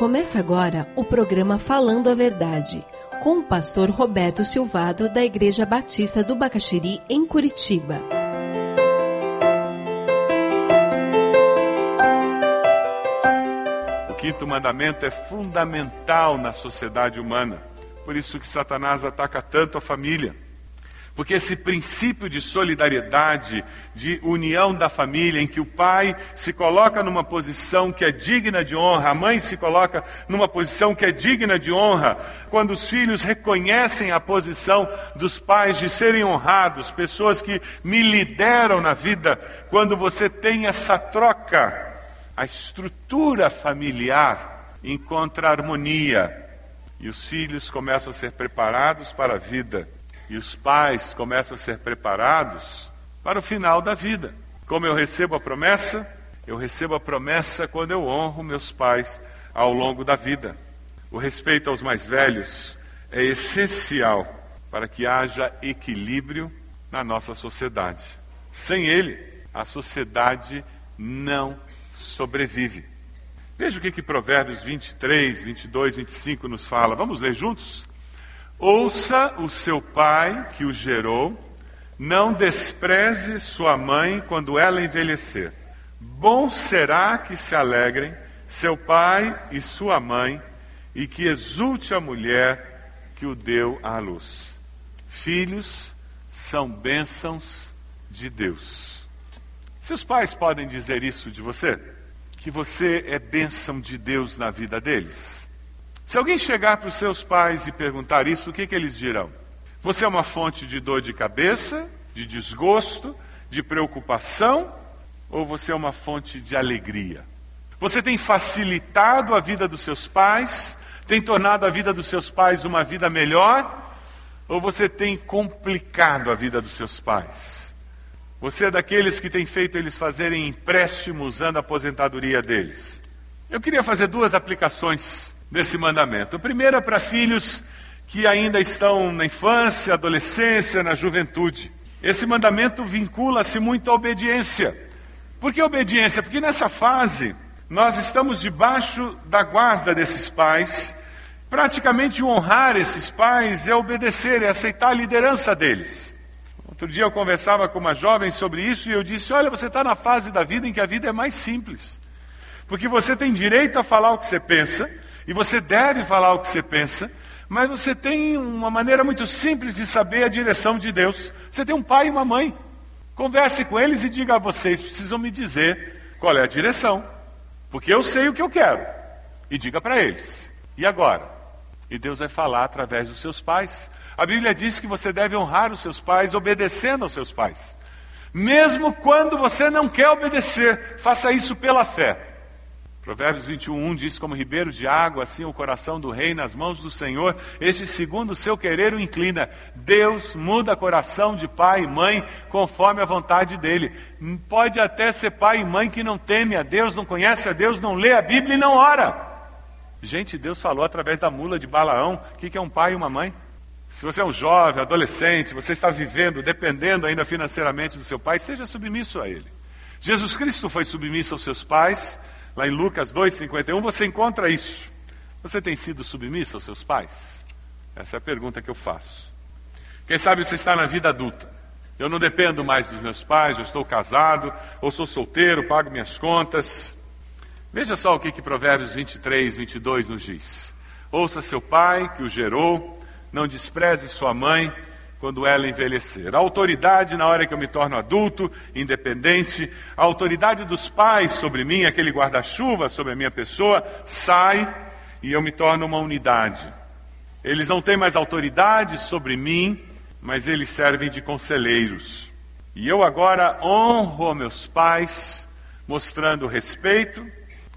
Começa agora o programa Falando a Verdade, com o pastor Roberto Silvado, da Igreja Batista do Bacaxiri, em Curitiba. O quinto mandamento é fundamental na sociedade humana. Por isso que Satanás ataca tanto a família. Porque esse princípio de solidariedade, de união da família, em que o pai se coloca numa posição que é digna de honra, a mãe se coloca numa posição que é digna de honra, quando os filhos reconhecem a posição dos pais de serem honrados, pessoas que me lideram na vida, quando você tem essa troca, a estrutura familiar encontra harmonia e os filhos começam a ser preparados para a vida e os pais começam a ser preparados para o final da vida. Como eu recebo a promessa? Eu recebo a promessa quando eu honro meus pais ao longo da vida. O respeito aos mais velhos é essencial para que haja equilíbrio na nossa sociedade. Sem ele, a sociedade não sobrevive. Veja o que, que Provérbios 23, 22, 25 nos fala. Vamos ler juntos? Ouça o seu pai que o gerou, não despreze sua mãe quando ela envelhecer. Bom será que se alegrem seu pai e sua mãe, e que exulte a mulher que o deu à luz. Filhos são bênçãos de Deus. Seus pais podem dizer isso de você? Que você é bênção de Deus na vida deles? Se alguém chegar para os seus pais e perguntar isso, o que, que eles dirão? Você é uma fonte de dor de cabeça, de desgosto, de preocupação, ou você é uma fonte de alegria? Você tem facilitado a vida dos seus pais, tem tornado a vida dos seus pais uma vida melhor, ou você tem complicado a vida dos seus pais? Você é daqueles que tem feito eles fazerem empréstimo usando a aposentadoria deles? Eu queria fazer duas aplicações desse mandamento. O primeiro é para filhos que ainda estão na infância, adolescência, na juventude. Esse mandamento vincula-se muito à obediência. Por que obediência? Porque nessa fase nós estamos debaixo da guarda desses pais. Praticamente honrar esses pais é obedecer, é aceitar a liderança deles. Outro dia eu conversava com uma jovem sobre isso e eu disse: Olha, você está na fase da vida em que a vida é mais simples. Porque você tem direito a falar o que você pensa, e você deve falar o que você pensa, mas você tem uma maneira muito simples de saber a direção de Deus. Você tem um pai e uma mãe. Converse com eles e diga a vocês: precisam me dizer qual é a direção, porque eu sei o que eu quero. E diga para eles. E agora? E Deus vai falar através dos seus pais. A Bíblia diz que você deve honrar os seus pais obedecendo aos seus pais. Mesmo quando você não quer obedecer, faça isso pela fé. Provérbios 21, diz: Como ribeiro de água, assim o coração do rei nas mãos do Senhor, este segundo o seu querer o inclina. Deus muda coração de pai e mãe conforme a vontade dele. Pode até ser pai e mãe que não teme a Deus, não conhece a Deus, não lê a Bíblia e não ora. Gente, Deus falou através da mula de Balaão: o que é um pai e uma mãe? Se você é um jovem, adolescente, você está vivendo, dependendo ainda financeiramente do seu pai, seja submisso a ele. Jesus Cristo foi submisso aos seus pais Lá em Lucas 2,51 você encontra isso. Você tem sido submisso aos seus pais? Essa é a pergunta que eu faço. Quem sabe você está na vida adulta. Eu não dependo mais dos meus pais, eu estou casado, ou sou solteiro, pago minhas contas. Veja só o que, que Provérbios 23, 22 nos diz. Ouça seu pai, que o gerou, não despreze sua mãe, quando ela envelhecer. A autoridade na hora que eu me torno adulto, independente, a autoridade dos pais sobre mim, aquele guarda-chuva sobre a minha pessoa, sai e eu me torno uma unidade. Eles não têm mais autoridade sobre mim, mas eles servem de conselheiros. E eu agora honro meus pais, mostrando respeito,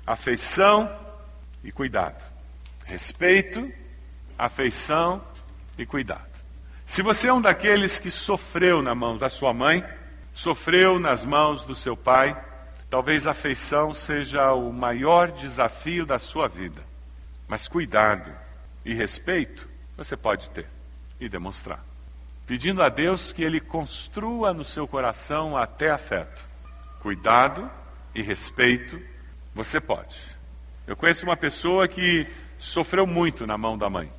afeição e cuidado. Respeito, afeição e cuidado. Se você é um daqueles que sofreu na mão da sua mãe, sofreu nas mãos do seu pai, talvez a afeição seja o maior desafio da sua vida. Mas cuidado e respeito você pode ter e demonstrar. Pedindo a Deus que Ele construa no seu coração até afeto. Cuidado e respeito você pode. Eu conheço uma pessoa que sofreu muito na mão da mãe.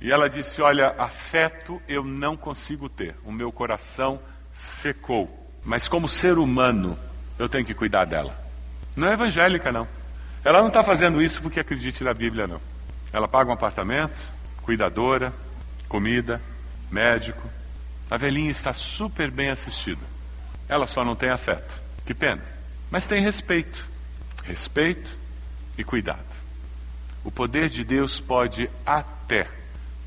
E ela disse: Olha, afeto eu não consigo ter, o meu coração secou. Mas como ser humano, eu tenho que cuidar dela. Não é evangélica, não. Ela não está fazendo isso porque acredite na Bíblia, não. Ela paga um apartamento, cuidadora, comida, médico. A velhinha está super bem assistida. Ela só não tem afeto. Que pena. Mas tem respeito. Respeito e cuidado. O poder de Deus pode até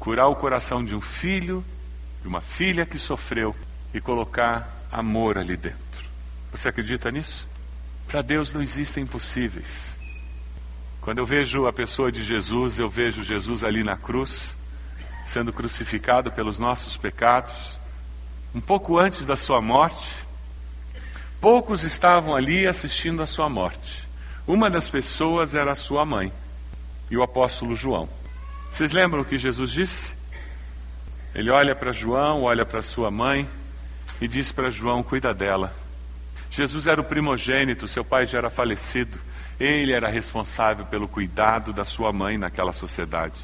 curar o coração de um filho, de uma filha que sofreu e colocar amor ali dentro. Você acredita nisso? Para Deus não existem impossíveis. Quando eu vejo a pessoa de Jesus, eu vejo Jesus ali na cruz, sendo crucificado pelos nossos pecados. Um pouco antes da sua morte, poucos estavam ali assistindo a sua morte. Uma das pessoas era a sua mãe e o apóstolo João. Vocês lembram o que Jesus disse? Ele olha para João, olha para sua mãe e diz para João: cuida dela. Jesus era o primogênito, seu pai já era falecido. Ele era responsável pelo cuidado da sua mãe naquela sociedade.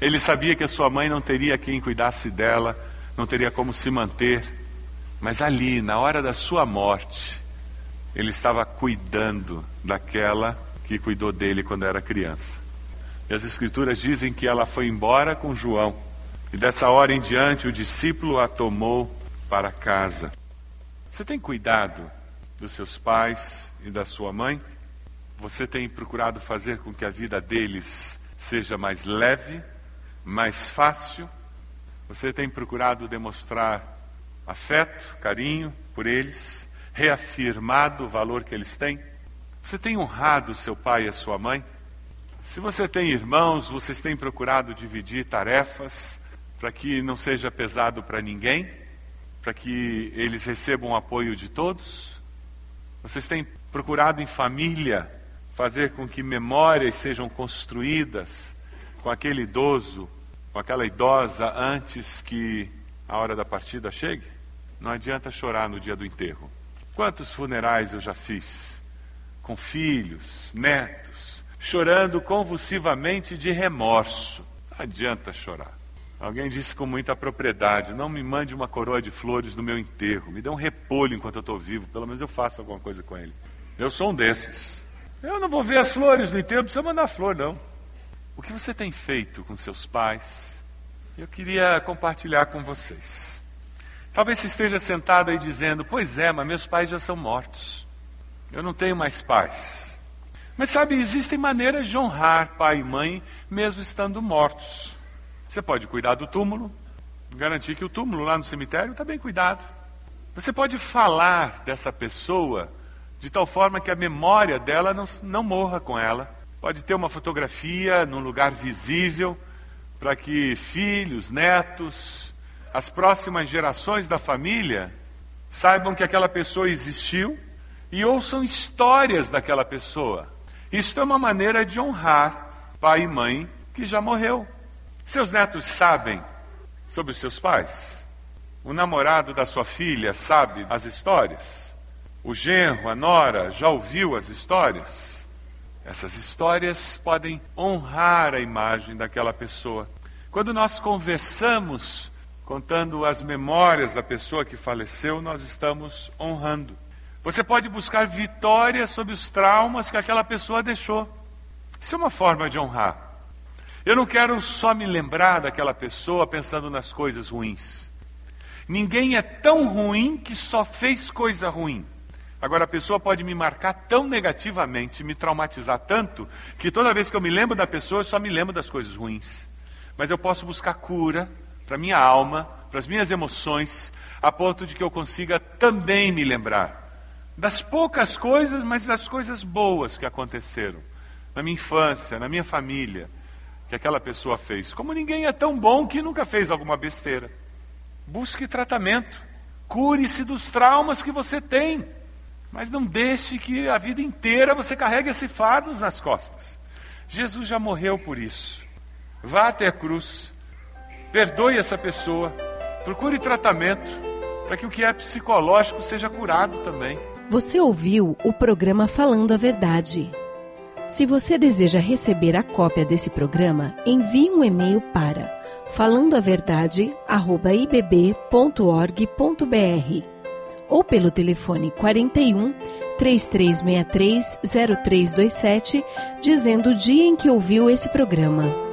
Ele sabia que a sua mãe não teria quem cuidasse dela, não teria como se manter, mas ali, na hora da sua morte, ele estava cuidando daquela que cuidou dele quando era criança. E as Escrituras dizem que ela foi embora com João, e dessa hora em diante o discípulo a tomou para casa. Você tem cuidado dos seus pais e da sua mãe? Você tem procurado fazer com que a vida deles seja mais leve, mais fácil? Você tem procurado demonstrar afeto, carinho por eles? reafirmado o valor que eles têm? Você tem honrado seu pai e a sua mãe? Se você tem irmãos, vocês têm procurado dividir tarefas para que não seja pesado para ninguém, para que eles recebam o apoio de todos? Vocês têm procurado em família fazer com que memórias sejam construídas com aquele idoso, com aquela idosa antes que a hora da partida chegue? Não adianta chorar no dia do enterro. Quantos funerais eu já fiz? Com filhos, netos, chorando convulsivamente de remorso. Não adianta chorar. Alguém disse com muita propriedade: não me mande uma coroa de flores no meu enterro, me dê um repolho enquanto eu estou vivo, pelo menos eu faço alguma coisa com ele. Eu sou um desses. Eu não vou ver as flores no enterro, não precisa mandar flor, não. O que você tem feito com seus pais? Eu queria compartilhar com vocês. Talvez você esteja sentado aí dizendo: Pois é, mas meus pais já são mortos. Eu não tenho mais pais. Mas sabe, existem maneiras de honrar pai e mãe mesmo estando mortos. Você pode cuidar do túmulo, garantir que o túmulo lá no cemitério está bem cuidado. Você pode falar dessa pessoa de tal forma que a memória dela não, não morra com ela. Pode ter uma fotografia num lugar visível para que filhos, netos, as próximas gerações da família saibam que aquela pessoa existiu e ouçam histórias daquela pessoa. Isto é uma maneira de honrar pai e mãe que já morreu. Seus netos sabem sobre os seus pais? O namorado da sua filha sabe as histórias? O genro, a nora, já ouviu as histórias? Essas histórias podem honrar a imagem daquela pessoa. Quando nós conversamos contando as memórias da pessoa que faleceu, nós estamos honrando. Você pode buscar vitória sobre os traumas que aquela pessoa deixou. Isso é uma forma de honrar. Eu não quero só me lembrar daquela pessoa pensando nas coisas ruins. Ninguém é tão ruim que só fez coisa ruim. Agora, a pessoa pode me marcar tão negativamente, me traumatizar tanto, que toda vez que eu me lembro da pessoa, eu só me lembro das coisas ruins. Mas eu posso buscar cura, para minha alma, para as minhas emoções, a ponto de que eu consiga também me lembrar das poucas coisas, mas das coisas boas que aconteceram na minha infância, na minha família, que aquela pessoa fez. Como ninguém é tão bom que nunca fez alguma besteira. Busque tratamento, cure-se dos traumas que você tem, mas não deixe que a vida inteira você carregue esse fardo nas costas. Jesus já morreu por isso. Vá até a cruz, Perdoe essa pessoa. Procure tratamento para que o que é psicológico seja curado também. Você ouviu o programa Falando a Verdade. Se você deseja receber a cópia desse programa, envie um e-mail para falandoaverdade@ibb.org.br ou pelo telefone 41 3363 0327, dizendo o dia em que ouviu esse programa.